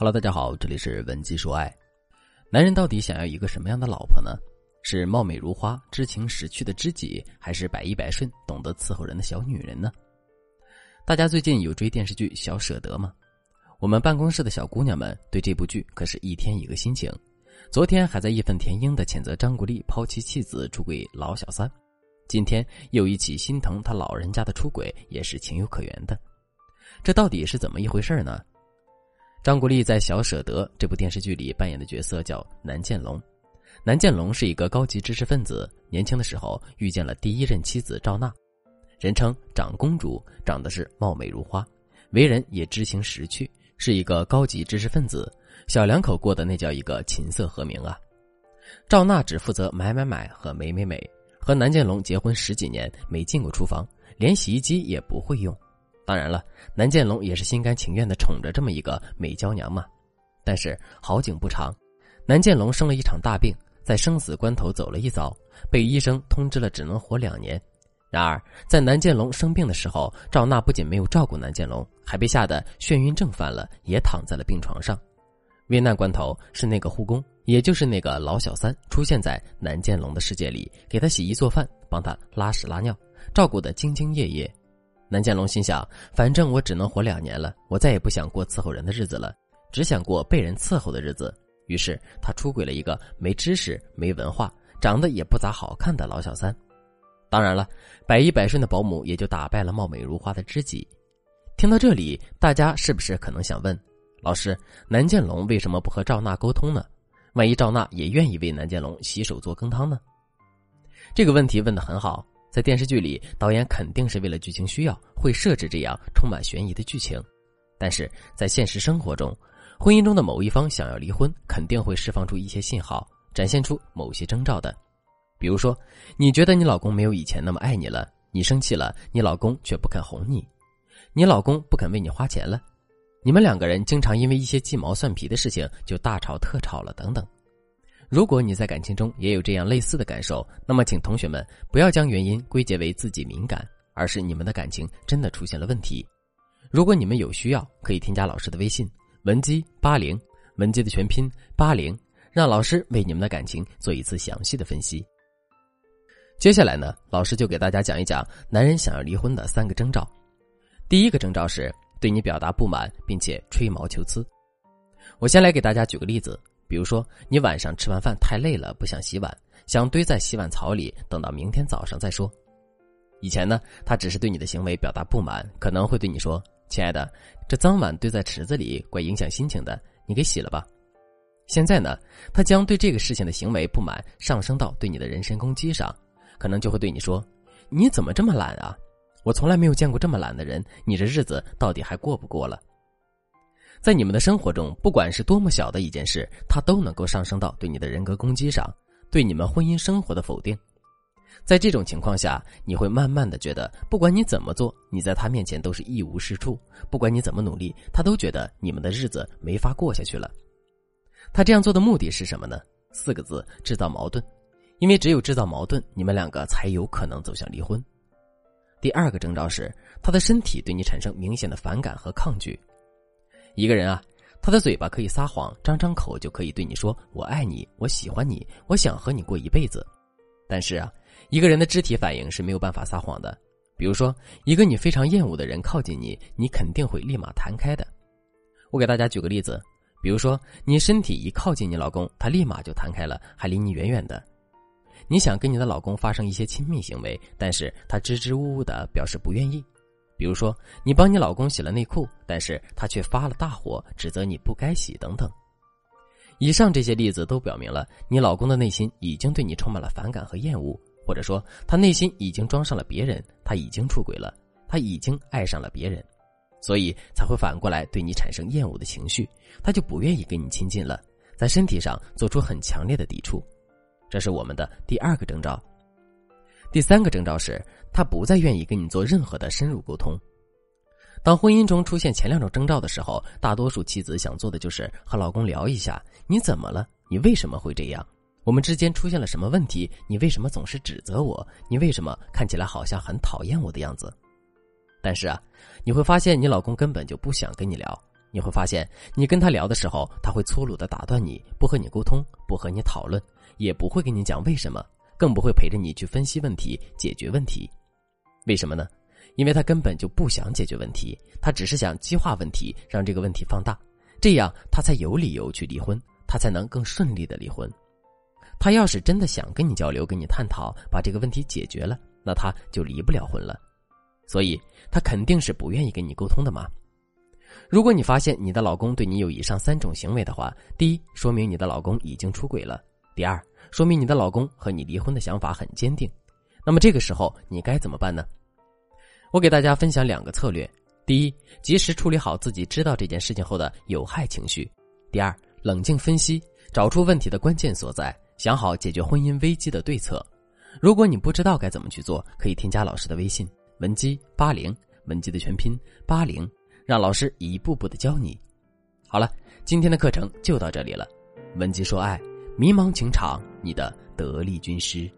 Hello，大家好，这里是文姬说爱。男人到底想要一个什么样的老婆呢？是貌美如花、知情识趣的知己，还是百依百顺、懂得伺候人的小女人呢？大家最近有追电视剧《小舍得》吗？我们办公室的小姑娘们对这部剧可是一天一个心情。昨天还在义愤填膺的谴责张国立抛妻弃子出轨老小三，今天又一起心疼他老人家的出轨，也是情有可原的。这到底是怎么一回事呢？张国立在《小舍得》这部电视剧里扮演的角色叫南建龙。南建龙是一个高级知识分子，年轻的时候遇见了第一任妻子赵娜，人称长公主，长得是貌美如花，为人也知情识趣，是一个高级知识分子。小两口过的那叫一个琴瑟和鸣啊！赵娜只负责买买买和美美美，和南建龙结婚十几年没进过厨房，连洗衣机也不会用。当然了，南建龙也是心甘情愿的宠着这么一个美娇娘嘛。但是好景不长，南建龙生了一场大病，在生死关头走了一遭，被医生通知了只能活两年。然而在南建龙生病的时候，赵娜不仅没有照顾南建龙，还被吓得眩晕症犯了，也躺在了病床上。危难关头，是那个护工，也就是那个老小三，出现在南建龙的世界里，给他洗衣做饭，帮他拉屎拉尿，照顾得兢兢业业。南建龙心想：反正我只能活两年了，我再也不想过伺候人的日子了，只想过被人伺候的日子。于是他出轨了一个没知识、没文化、长得也不咋好看的老小三。当然了，百依百顺的保姆也就打败了貌美如花的知己。听到这里，大家是不是可能想问：老师，南建龙为什么不和赵娜沟通呢？万一赵娜也愿意为南建龙洗手做羹汤呢？这个问题问得很好。在电视剧里，导演肯定是为了剧情需要，会设置这样充满悬疑的剧情。但是在现实生活中，婚姻中的某一方想要离婚，肯定会释放出一些信号，展现出某些征兆的。比如说，你觉得你老公没有以前那么爱你了，你生气了，你老公却不肯哄你，你老公不肯为你花钱了，你们两个人经常因为一些鸡毛蒜皮的事情就大吵特吵了，等等。如果你在感情中也有这样类似的感受，那么请同学们不要将原因归结为自己敏感，而是你们的感情真的出现了问题。如果你们有需要，可以添加老师的微信文姬八零，文姬的全拼八零，让老师为你们的感情做一次详细的分析。接下来呢，老师就给大家讲一讲男人想要离婚的三个征兆。第一个征兆是对你表达不满，并且吹毛求疵。我先来给大家举个例子。比如说，你晚上吃完饭太累了，不想洗碗，想堆在洗碗槽里，等到明天早上再说。以前呢，他只是对你的行为表达不满，可能会对你说：“亲爱的，这脏碗堆在池子里，怪影响心情的，你给洗了吧。”现在呢，他将对这个事情的行为不满上升到对你的人身攻击上，可能就会对你说：“你怎么这么懒啊？我从来没有见过这么懒的人，你这日子到底还过不过了？”在你们的生活中，不管是多么小的一件事，它都能够上升到对你的人格攻击上，对你们婚姻生活的否定。在这种情况下，你会慢慢的觉得，不管你怎么做，你在他面前都是一无是处；不管你怎么努力，他都觉得你们的日子没法过下去了。他这样做的目的是什么呢？四个字：制造矛盾。因为只有制造矛盾，你们两个才有可能走向离婚。第二个征兆是，他的身体对你产生明显的反感和抗拒。一个人啊，他的嘴巴可以撒谎，张张口就可以对你说“我爱你，我喜欢你，我想和你过一辈子”。但是啊，一个人的肢体反应是没有办法撒谎的。比如说，一个你非常厌恶的人靠近你，你肯定会立马弹开的。我给大家举个例子，比如说你身体一靠近你老公，他立马就弹开了，还离你远远的。你想跟你的老公发生一些亲密行为，但是他支支吾吾的表示不愿意。比如说，你帮你老公洗了内裤，但是他却发了大火，指责你不该洗等等。以上这些例子都表明了，你老公的内心已经对你充满了反感和厌恶，或者说他内心已经装上了别人，他已经出轨了，他已经爱上了别人，所以才会反过来对你产生厌恶的情绪，他就不愿意跟你亲近了，在身体上做出很强烈的抵触。这是我们的第二个征兆。第三个征兆是，他不再愿意跟你做任何的深入沟通。当婚姻中出现前两种征兆的时候，大多数妻子想做的就是和老公聊一下：你怎么了？你为什么会这样？我们之间出现了什么问题？你为什么总是指责我？你为什么看起来好像很讨厌我的样子？但是啊，你会发现你老公根本就不想跟你聊。你会发现，你跟他聊的时候，他会粗鲁的打断你，不和你沟通，不和你讨论，也不会跟你讲为什么，更不会陪着你去分析问题、解决问题。为什么呢？因为他根本就不想解决问题，他只是想激化问题，让这个问题放大，这样他才有理由去离婚，他才能更顺利的离婚。他要是真的想跟你交流、跟你探讨，把这个问题解决了，那他就离不了婚了。所以，他肯定是不愿意跟你沟通的嘛。如果你发现你的老公对你有以上三种行为的话，第一，说明你的老公已经出轨了；第二，说明你的老公和你离婚的想法很坚定。那么这个时候你该怎么办呢？我给大家分享两个策略：第一，及时处理好自己知道这件事情后的有害情绪；第二，冷静分析，找出问题的关键所在。想好解决婚姻危机的对策。如果你不知道该怎么去做，可以添加老师的微信文姬八零，文姬的全拼八零，让老师一步步的教你。好了，今天的课程就到这里了。文姬说爱，迷茫情场，你的得力军师。